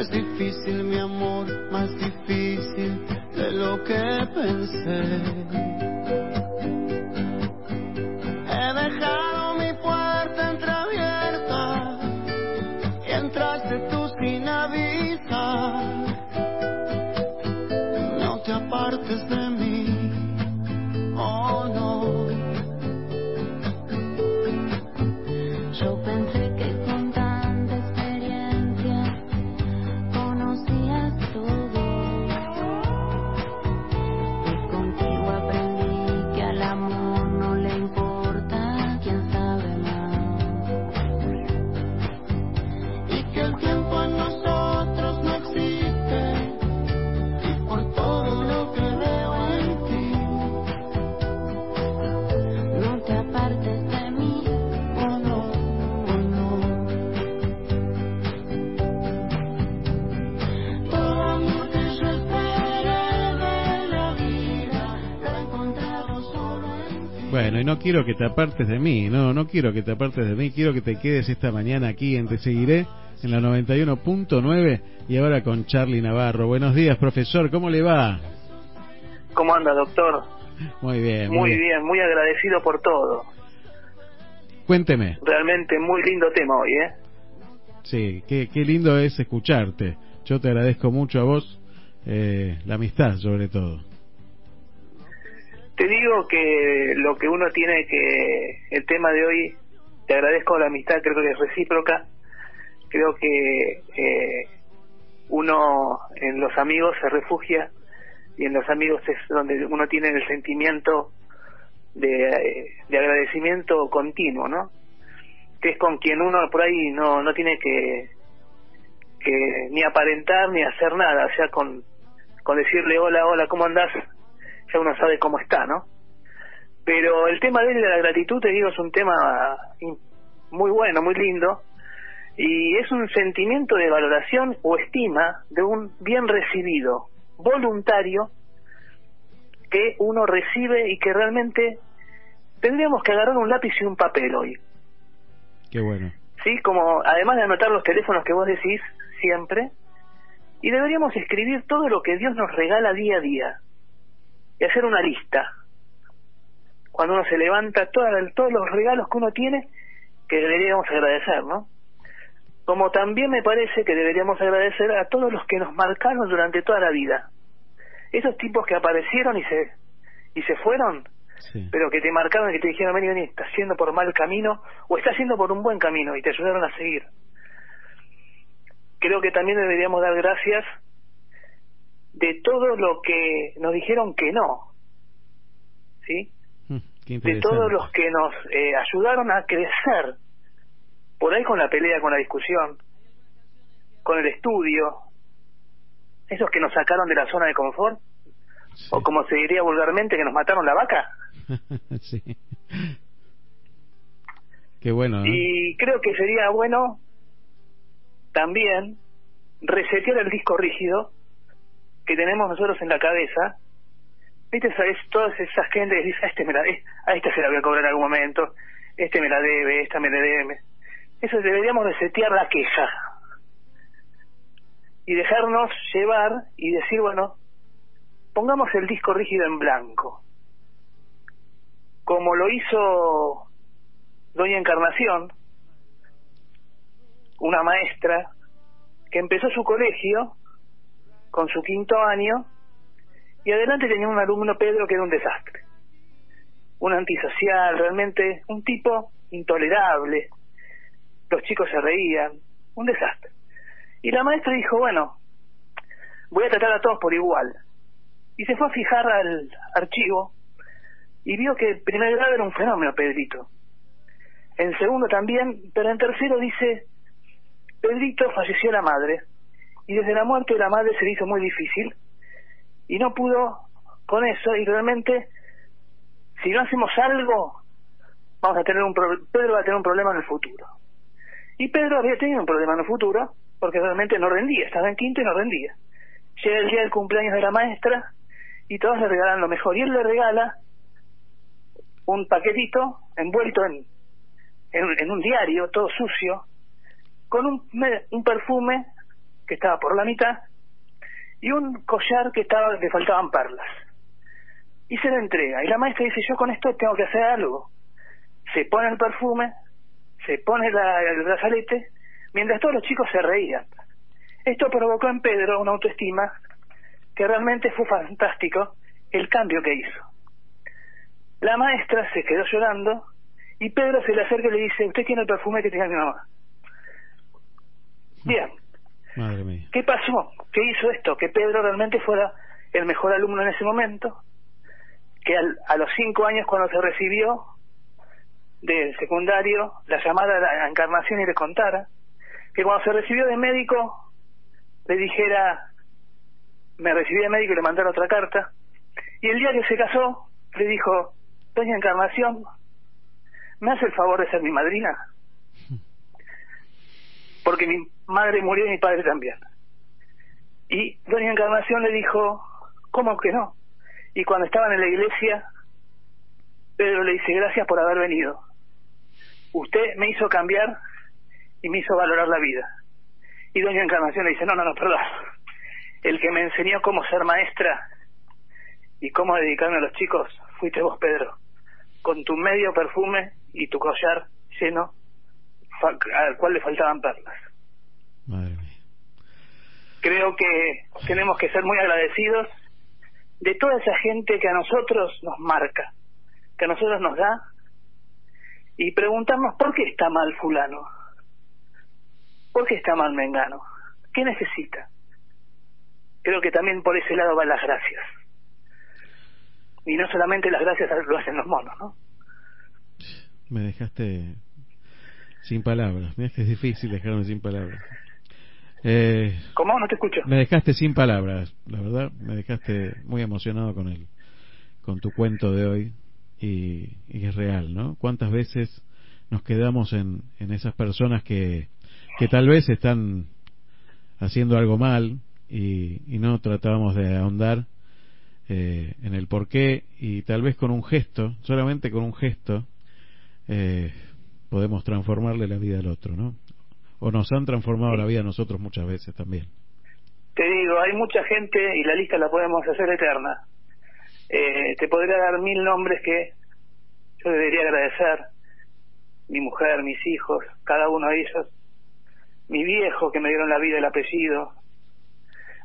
Es difícil, mi amor, más difícil de lo que pensé. Bueno, y no quiero que te apartes de mí, no, no quiero que te apartes de mí, quiero que te quedes esta mañana aquí en Te Seguiré, en la 91.9 y ahora con Charlie Navarro. Buenos días, profesor, ¿cómo le va? ¿Cómo anda, doctor? Muy bien, Muy bien, muy agradecido por todo. Cuénteme, Realmente muy lindo tema hoy, ¿eh? sí, qué, qué lindo es escucharte. Yo te agradezco mucho a vos, eh, la amistad sobre todo. Te digo que lo que uno tiene que... El tema de hoy, te agradezco la amistad, creo que es recíproca. Creo que eh, uno en los amigos se refugia y en los amigos es donde uno tiene el sentimiento de, de agradecimiento continuo, ¿no? Que es con quien uno por ahí no, no tiene que, que ni aparentar ni hacer nada, o sea, con, con decirle hola, hola, ¿cómo andás? Ya uno sabe cómo está, ¿no? Pero el tema de la gratitud, te digo, es un tema muy bueno, muy lindo, y es un sentimiento de valoración o estima de un bien recibido, voluntario, que uno recibe y que realmente tendríamos que agarrar un lápiz y un papel hoy. Qué bueno. ¿sí? Como además de anotar los teléfonos que vos decís siempre, y deberíamos escribir todo lo que Dios nos regala día a día y hacer una lista. Cuando uno se levanta, toda- todos los regalos que uno tiene, que deberíamos agradecer, ¿no? Como también me parece que deberíamos agradecer a todos los que nos marcaron durante toda la vida. Esos tipos que aparecieron y se y se fueron, Sí. pero que te marcaron y que te dijeron, vení, vení, estás yendo por mal camino o estás yendo por un buen camino y te ayudaron a seguir. Creo que también deberíamos dar gracias de todo lo que nos dijeron que no, ¿sí? Mm, Qué De todos los que nos eh, ayudaron a crecer, por ahí con la pelea, con la discusión, con el estudio, esos que nos sacaron de la zona de confort, Sí. o como se diría vulgarmente, que nos mataron la vaca. sí. Qué bueno, ¿no? Y creo que sería bueno también resetear el disco rígido que tenemos nosotros en la cabeza. ¿Viste? ¿Sabes? Todas esas gente que dice, a este, me la, a este se la voy a cobrar en algún momento, este me la debe, esta me la debe. Eso deberíamos resetear la queja. Y dejarnos llevar y decir, bueno, pongamos el disco rígido en blanco. Como lo hizo Doña Encarnación, una maestra que empezó su colegio con su quinto año y adelante tenía un alumno Pedro que era un desastre, un antisocial, realmente un tipo intolerable. Los chicos se reían, un desastre. Y la maestra dijo, bueno, voy a tratar a todos por igual. Y se fue a fijar al archivo y vio que en primer grado era un fenómeno, Pedrito. En segundo también, pero en tercero dice, Pedrito falleció la madre y desde la muerte de la madre se le hizo muy difícil. Y no pudo con eso y realmente si no hacemos algo vamos a tener un pro- Pedro va a tener un problema en el futuro. Y Pedro había tenido un problema en el futuro porque realmente no rendía estaba en quinto y no rendía. Llega el día del cumpleaños de la maestra y todos le regalan lo mejor y él le regala un paquetito envuelto en, en, en un diario todo sucio con un, un perfume que estaba por la mitad y un collar que estaba le faltaban perlas. Y se le entrega. Y la maestra dice, yo con esto tengo que hacer algo. Se pone el perfume, se pone la, el brazalete, mientras todos los chicos se reían. Esto provocó en Pedro una autoestima que realmente fue fantástico el cambio que hizo. La maestra se quedó llorando y Pedro se le acerca y le dice, usted tiene el perfume que tenía mi mamá. Bien, ¿Qué pasó? ¿Qué hizo esto? Que Pedro realmente fuera el mejor alumno en ese momento, que al- a los cinco años cuando se recibió del secundario, la llamada a la encarnación y le contara, que cuando se recibió de médico, le dijera, me recibí de médico y le mandara otra carta, y el día que se casó, le dijo, Doña Encarnación, ¿me hace el favor de ser mi madrina? Porque mi madre murió y mi padre también. Y Doña Encarnación le dijo, ¿cómo que no? Y cuando estaban en la iglesia, Pedro le dice, gracias por haber venido. Usted me hizo cambiar y me hizo valorar la vida. Y Doña Encarnación le dice, no, no, no, perdón. El que me enseñó cómo ser maestra y cómo dedicarme a los chicos fuiste vos, Pedro, con tu medio perfume y tu collar lleno al cual le faltaban perlas. Madre mía. Creo que tenemos que ser muy agradecidos de toda esa gente que a nosotros nos marca, que a nosotros nos da, y preguntarnos por qué está mal fulano, por qué está mal Mengano, qué necesita. Creo que también por ese lado van las gracias. Y no solamente las gracias lo hacen los monos, ¿no? Me dejaste sin palabras. Mira que es difícil dejarme sin palabras. Eh, ¿Cómo? No te escucho. me dejaste sin palabras, la verdad. Me dejaste muy emocionado con el, con tu cuento de hoy y, y es real, ¿no? ¿Cuántas veces nos quedamos en, en esas personas que, que tal vez están haciendo algo mal y, y no tratábamos de ahondar eh, en el porqué y tal vez con un gesto, solamente con un gesto, eh, podemos transformarle la vida al otro, ¿no? O nos han transformado la vida a nosotros muchas veces también. Te digo, hay mucha gente y la lista la podemos hacer eterna. Eh, te podría dar mil nombres que yo debería agradecer. Mi mujer, mis hijos, cada uno de ellos. Mi viejo que me dieron la vida, el apellido.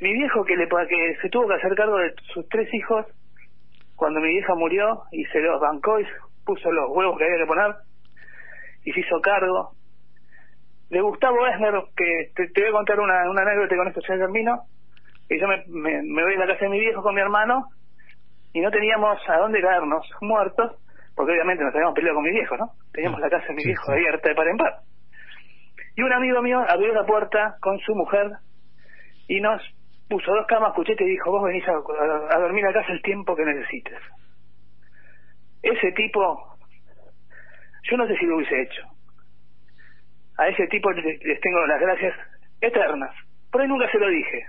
Mi viejo que, le, que se tuvo que hacer cargo de sus tres hijos cuando mi vieja murió y se los bancó y puso los huevos que había que poner y se hizo cargo de Gustavo Esner, que te, te voy a contar una, una anécdota y con esto ya termino, que yo me, me, me voy a la casa de mi viejo con mi hermano y no teníamos a dónde caernos muertos, porque obviamente nos habíamos peleado con mi viejo, ¿no? Teníamos la casa de mi Sí, viejo sí. abierta de par en par. Y un amigo mío abrió la puerta con su mujer y nos puso dos camas, cuchete y dijo, vos venís a, a- a dormir a casa el tiempo que necesites. Ese tipo, yo no sé si lo hubiese hecho a ese tipo les, les tengo las gracias eternas. Por ahí nunca se lo dije.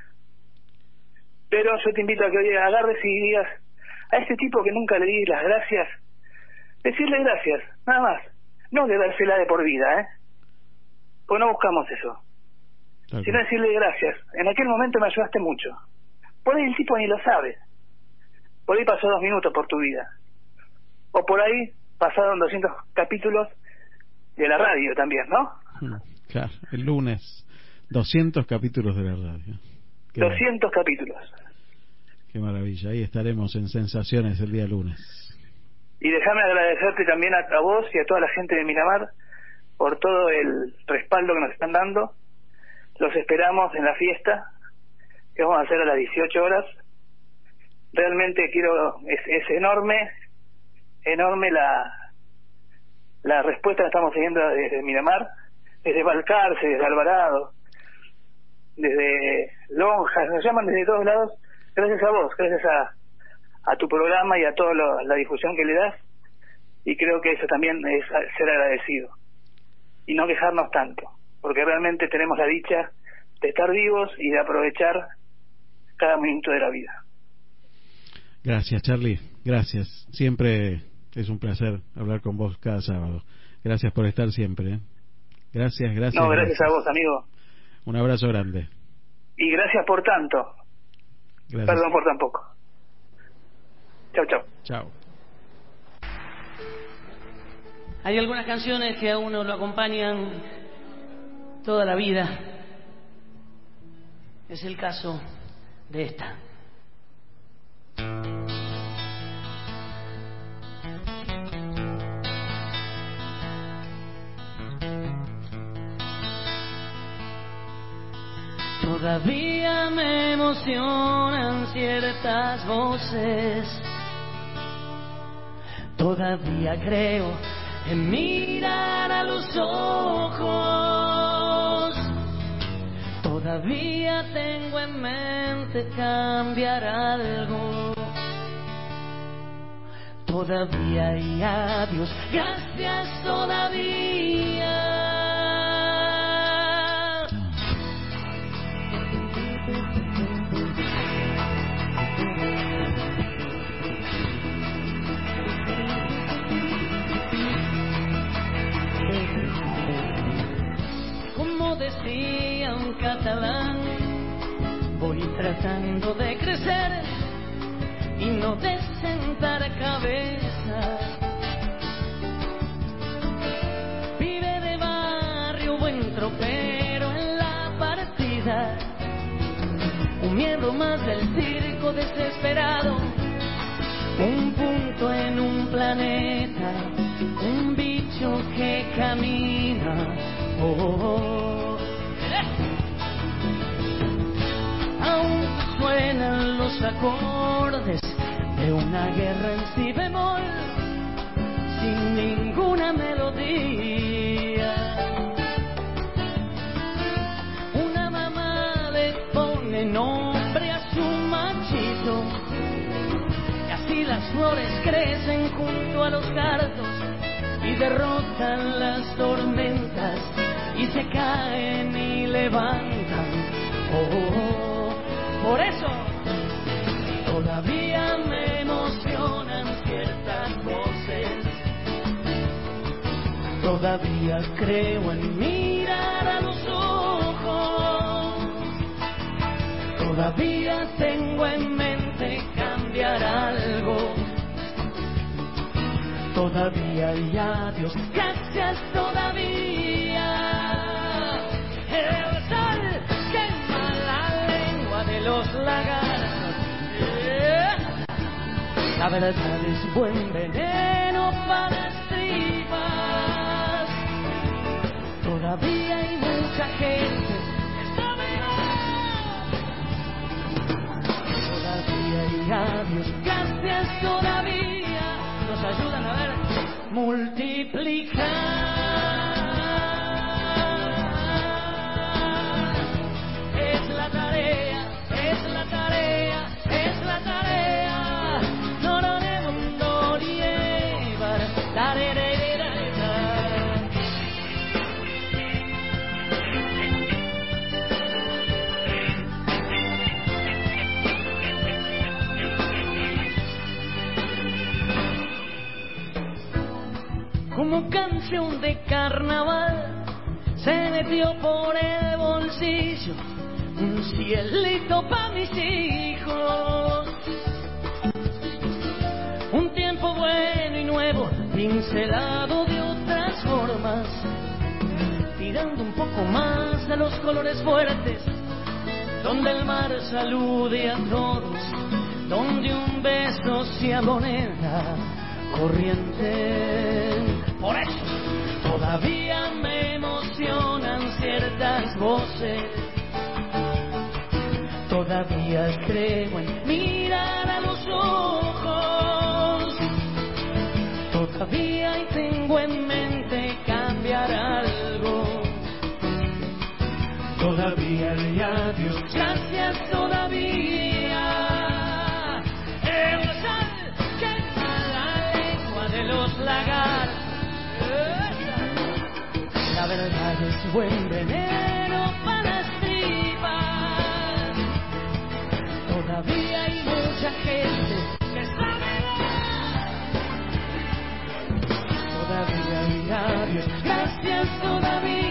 Pero yo te invito a que hoy agarres y digas a este tipo que nunca le di las gracias, decirle gracias, nada más. No dársela de por vida, ¿eh? Pues no buscamos eso. Sino decirle gracias. En aquel momento me ayudaste mucho. Por ahí el tipo ni lo sabe. Por ahí pasó dos minutos por tu vida. O por ahí pasaron 200 capítulos de la radio también, ¿no? Mm, Claro, el lunes, 200 capítulos de la radio. Qué, 200 capítulos. qué maravilla. Ahí estaremos en Sensaciones el día lunes. Y déjame agradecerte también a, a vos y a toda la gente de Miramar por todo el respaldo que nos están dando. Los esperamos en la fiesta que vamos a hacer a las 18 horas. Realmente quiero, es, es enorme, enorme la, la respuesta que estamos teniendo desde Miramar, desde Balcarce, desde Alvarado, desde Lonjas, nos llaman desde todos lados, gracias a vos, gracias a, a tu programa y a toda la difusión que le das, y creo que eso también es ser agradecido, y no quejarnos tanto, porque realmente tenemos la dicha de estar vivos y de aprovechar cada minuto de la vida. Gracias, Charlie. Gracias. Siempre es un placer hablar con vos cada sábado. Gracias por estar siempre. ¿eh? Gracias, gracias. No, gracias a vos, amigo. Un abrazo grande. Y gracias por tanto. Gracias. Perdón por tan poco. Chao, chao. Chao. Hay algunas canciones que a uno lo acompañan toda la vida. Es el caso de esta. Todavía me emocionan ciertas voces. Todavía creo en mirar a los ojos. Todavía tengo en mente cambiar algo. Todavía y adiós, gracias todavía. Tropero en la partida. Un miedo más del circo desesperado. Un punto en un planeta, un bicho que camina. Oh, oh, oh. Aún suenan los acordes de una guerra en si bemol, sin ninguna melodía. Crecen junto a los cardos y derrotan las tormentas y se caen y levantan. Oh, oh, por eso todavía me emocionan ciertas voces. Todavía creo en mirar Todavía y adiós, gracias todavía. El sol quema la lengua de los lagartos. La verdad es buen veneno para las tripas. Todavía hay mucha gente Todavía hay adiós, gracias todavía. Nos ayudan a ver multiplicar. Canción de carnaval se metió por el bolsillo un cielito para mis hijos. Un tiempo bueno y nuevo, pincelado de otras formas, tirando un poco más a los colores fuertes, donde el mar salude a todos, donde un beso sea moneda corriente. Por eso todavía me emocionan ciertas voces. Todavía creo en mirar a los ojos. Todavía tengo en mente cambiar algo. Todavía y adiós, gracias todavía. Buen veneno para las tripas. Todavía hay mucha gente que sabe Todavía hay labios, gracias todavía.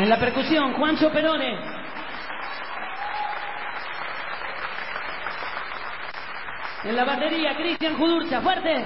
En la percusión, Juancho Perone. En la batería, Cristian Judurcha. ¡Fuerte!